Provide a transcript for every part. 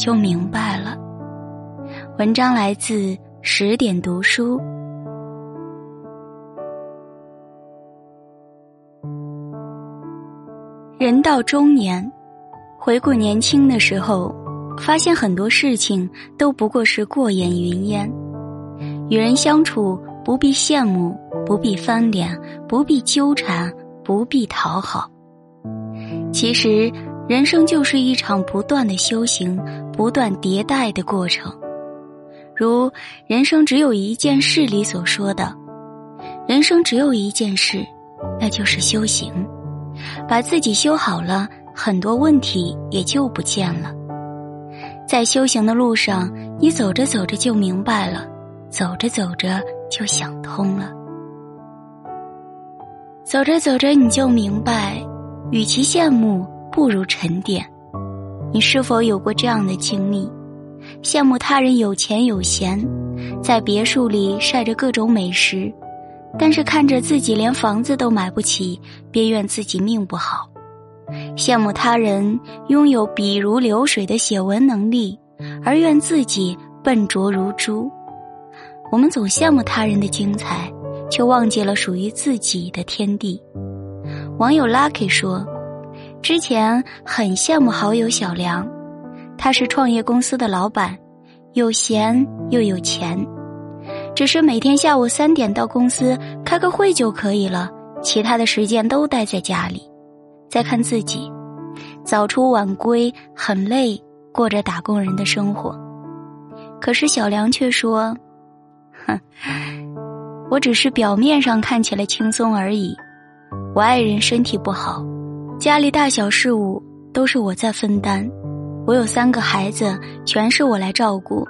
就明白了。文章来自十点读书。人到中年，回顾年轻的时候，发现很多事情都不过是过眼云烟。与人相处，不必羡慕，不必翻脸，不必纠缠，不必讨好。其实。人生就是一场不断的修行、不断迭代的过程。如《人生只有一件事》里所说的：“人生只有一件事，那就是修行。把自己修好了，很多问题也就不见了。在修行的路上，你走着走着就明白了，走着走着就想通了。走着走着你就明白，与其羡慕。”不如沉淀。你是否有过这样的经历？羡慕他人有钱有闲，在别墅里晒着各种美食，但是看着自己连房子都买不起，便怨自己命不好；羡慕他人拥有笔如流水的写文能力，而怨自己笨拙如猪。我们总羡慕他人的精彩，却忘记了属于自己的天地。网友 Lucky 说。之前很羡慕好友小梁，他是创业公司的老板，有闲又有钱，只是每天下午三点到公司开个会就可以了，其他的时间都待在家里。再看自己，早出晚归，很累，过着打工人的生活。可是小梁却说：“ 哼，我只是表面上看起来轻松而已，我爱人身体不好。”家里大小事务都是我在分担，我有三个孩子，全是我来照顾。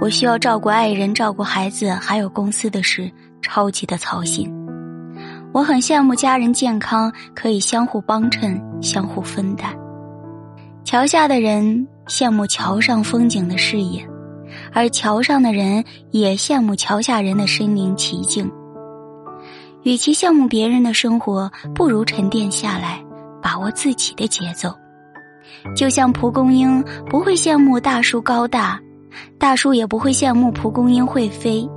我需要照顾爱人、照顾孩子，还有公司的事，超级的操心。我很羡慕家人健康，可以相互帮衬、相互分担。桥下的人羡慕桥上风景的视野，而桥上的人也羡慕桥下人的身临其境。与其羡慕别人的生活，不如沉淀下来。把握自己的节奏，就像蒲公英不会羡慕大树高大，大树也不会羡慕蒲公英会飞，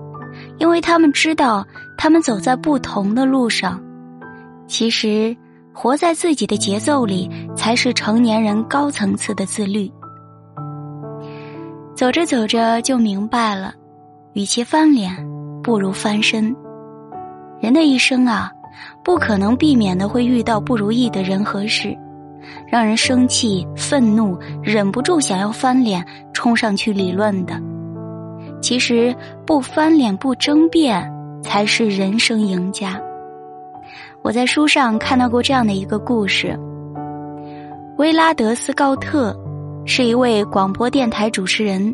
因为他们知道他们走在不同的路上。其实，活在自己的节奏里，才是成年人高层次的自律。走着走着就明白了，与其翻脸，不如翻身。人的一生啊。不可能避免的会遇到不如意的人和事，让人生气、愤怒，忍不住想要翻脸冲上去理论的。其实不翻脸、不争辩，才是人生赢家。我在书上看到过这样的一个故事：威拉德斯高特是一位广播电台主持人，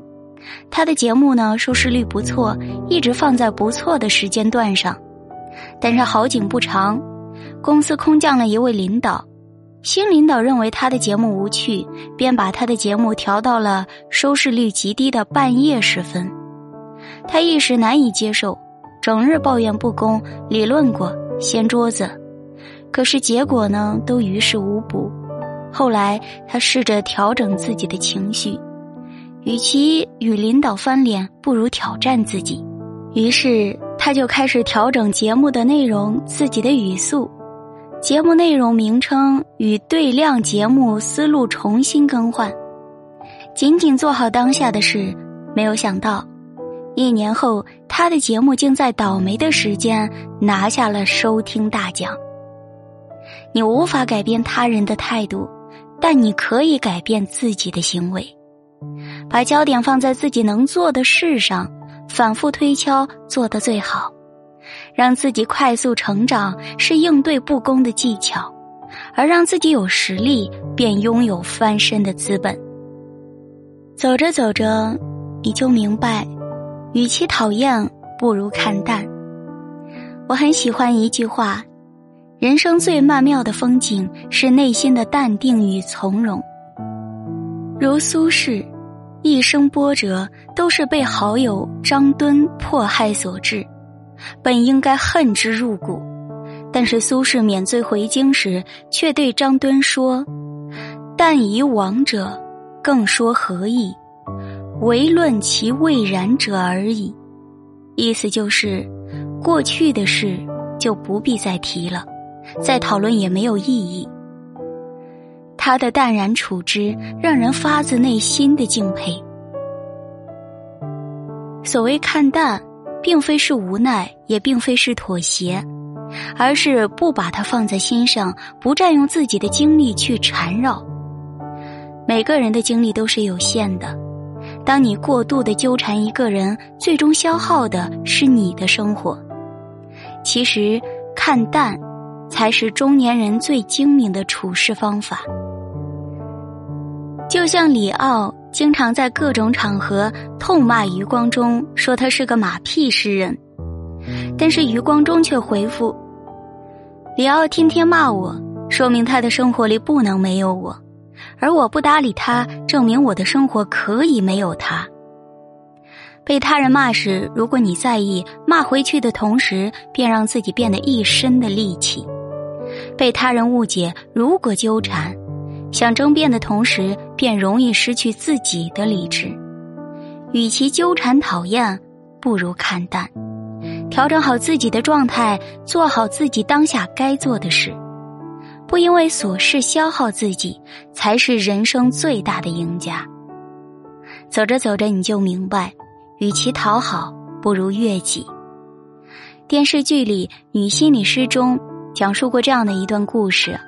他的节目呢收视率不错，一直放在不错的时间段上。但是好景不长，公司空降了一位领导，新领导认为他的节目无趣，便把他的节目调到了收视率极低的半夜时分。他一时难以接受，整日抱怨不公，理论过，掀桌子，可是结果呢，都于事无补。后来他试着调整自己的情绪，与其与领导翻脸，不如挑战自己。于是。他就开始调整节目的内容，自己的语速，节目内容名称与对量节目思路重新更换，仅仅做好当下的事。没有想到，一年后，他的节目竟在倒霉的时间拿下了收听大奖。你无法改变他人的态度，但你可以改变自己的行为，把焦点放在自己能做的事上。反复推敲，做得最好，让自己快速成长是应对不公的技巧，而让自己有实力，便拥有翻身的资本。走着走着，你就明白，与其讨厌，不如看淡。我很喜欢一句话：人生最曼妙的风景是内心的淡定与从容。如苏轼，一生波折都是被好友张敦迫害所致，本应该恨之入骨，但是苏轼免罪回京时，却对张敦说：“但以往者。”更说何意？唯论其未然者而已。意思就是，过去的事就不必再提了，再讨论也没有意义。他的淡然处之，让人发自内心的敬佩。所谓看淡，并非是无奈，也并非是妥协，而是不把它放在心上，不占用自己的精力去缠绕。每个人的精力都是有限的，当你过度的纠缠一个人，最终消耗的是你的生活。其实看淡，才是中年人最精明的处事方法。就像李奥经常在各种场合痛骂余光中，说他是个马屁诗人，但是余光中却回复：“李奥天天骂我，说明他的生活里不能没有我。”而我不搭理他，证明我的生活可以没有他。被他人骂时，如果你在意，骂回去的同时，便让自己变得一身的戾气；被他人误解，如果纠缠，想争辩的同时，便容易失去自己的理智。与其纠缠讨厌，不如看淡，调整好自己的状态，做好自己当下该做的事。不因为琐事消耗自己，才是人生最大的赢家。走着走着，你就明白，与其讨好，不如悦己。电视剧里《女心理师》中讲述过这样的一段故事：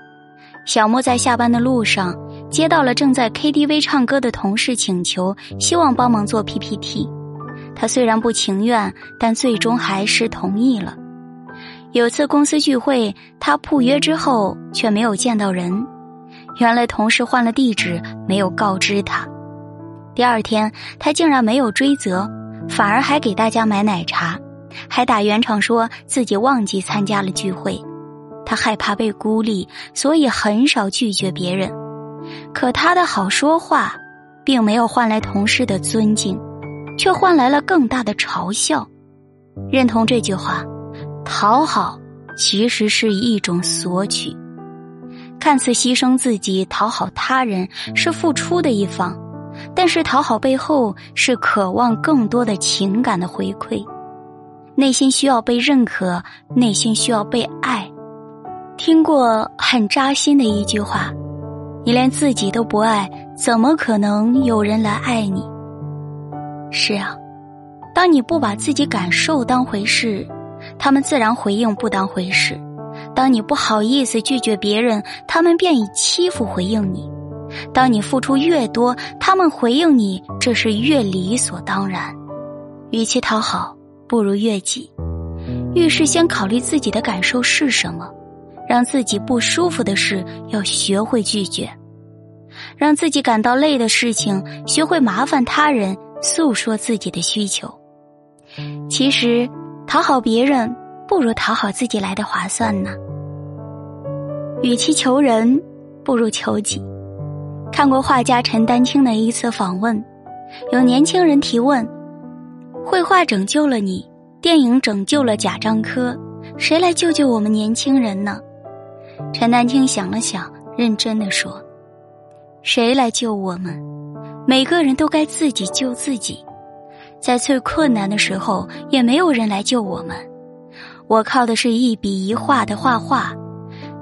小莫在下班的路上，接到了正在 KTV 唱歌的同事请求，希望帮忙做 PPT。他虽然不情愿，但最终还是同意了。有次公司聚会，他赴约之后却没有见到人，原来同事换了地址，没有告知他。第二天，他竟然没有追责，反而还给大家买奶茶，还打圆场说自己忘记参加了聚会。他害怕被孤立，所以很少拒绝别人。可他的好说话，并没有换来同事的尊敬，却换来了更大的嘲笑。认同这句话。讨好其实是一种索取，看似牺牲自己讨好他人是付出的一方，但是讨好背后是渴望更多的情感的回馈，内心需要被认可，内心需要被爱。听过很扎心的一句话：“你连自己都不爱，怎么可能有人来爱你？”是啊，当你不把自己感受当回事。他们自然回应不当回事。当你不好意思拒绝别人，他们便以欺负回应你。当你付出越多，他们回应你，这是越理所当然。与其讨好，不如悦己。遇事先考虑自己的感受是什么，让自己不舒服的事要学会拒绝，让自己感到累的事情学会麻烦他人，诉说自己的需求。其实。讨好别人不如讨好自己来的划算呢。与其求人，不如求己。看过画家陈丹青的一次访问，有年轻人提问：“绘画拯救了你，电影拯救了贾樟柯，谁来救救我们年轻人呢？”陈丹青想了想，认真的说：“谁来救我们？每个人都该自己救自己。”在最困难的时候，也没有人来救我们。我靠的是一笔一画的画画，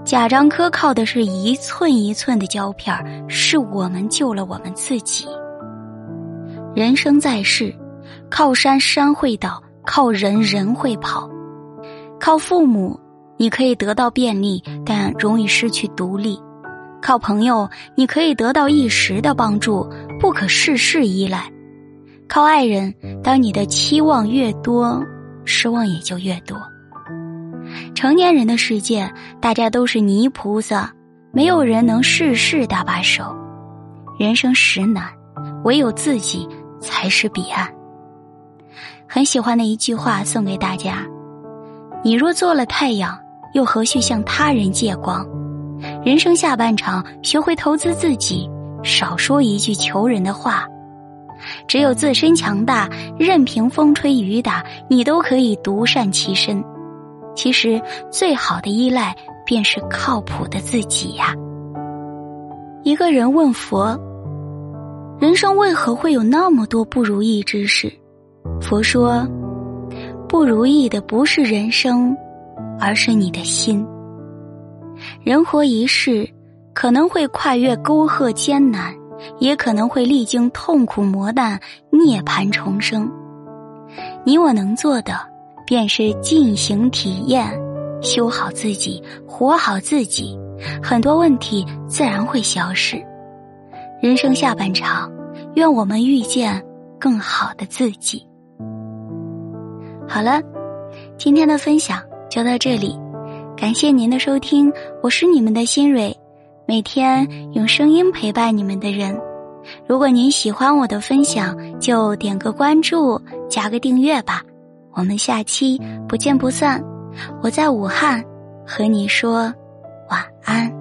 贾樟柯靠的是一寸一寸的胶片是我们救了我们自己。人生在世，靠山山会倒，靠人人会跑。靠父母，你可以得到便利，但容易失去独立；靠朋友，你可以得到一时的帮助，不可事事依赖。靠爱人，当你的期望越多，失望也就越多。成年人的世界，大家都是泥菩萨，没有人能事事搭把手。人生实难，唯有自己才是彼岸。很喜欢的一句话送给大家：你若做了太阳，又何须向他人借光？人生下半场，学会投资自己，少说一句求人的话。只有自身强大，任凭风吹雨打，你都可以独善其身。其实，最好的依赖便是靠谱的自己呀。一个人问佛：“人生为何会有那么多不如意之事？”佛说：“不如意的不是人生，而是你的心。人活一世，可能会跨越沟壑艰难。”也可能会历经痛苦磨难，涅槃重生。你我能做的，便是进行体验，修好自己，活好自己，很多问题自然会消失。人生下半场，愿我们遇见更好的自己。好了，今天的分享就到这里，感谢您的收听，我是你们的新蕊。每天用声音陪伴你们的人，如果您喜欢我的分享，就点个关注，加个订阅吧。我们下期不见不散。我在武汉，和你说晚安。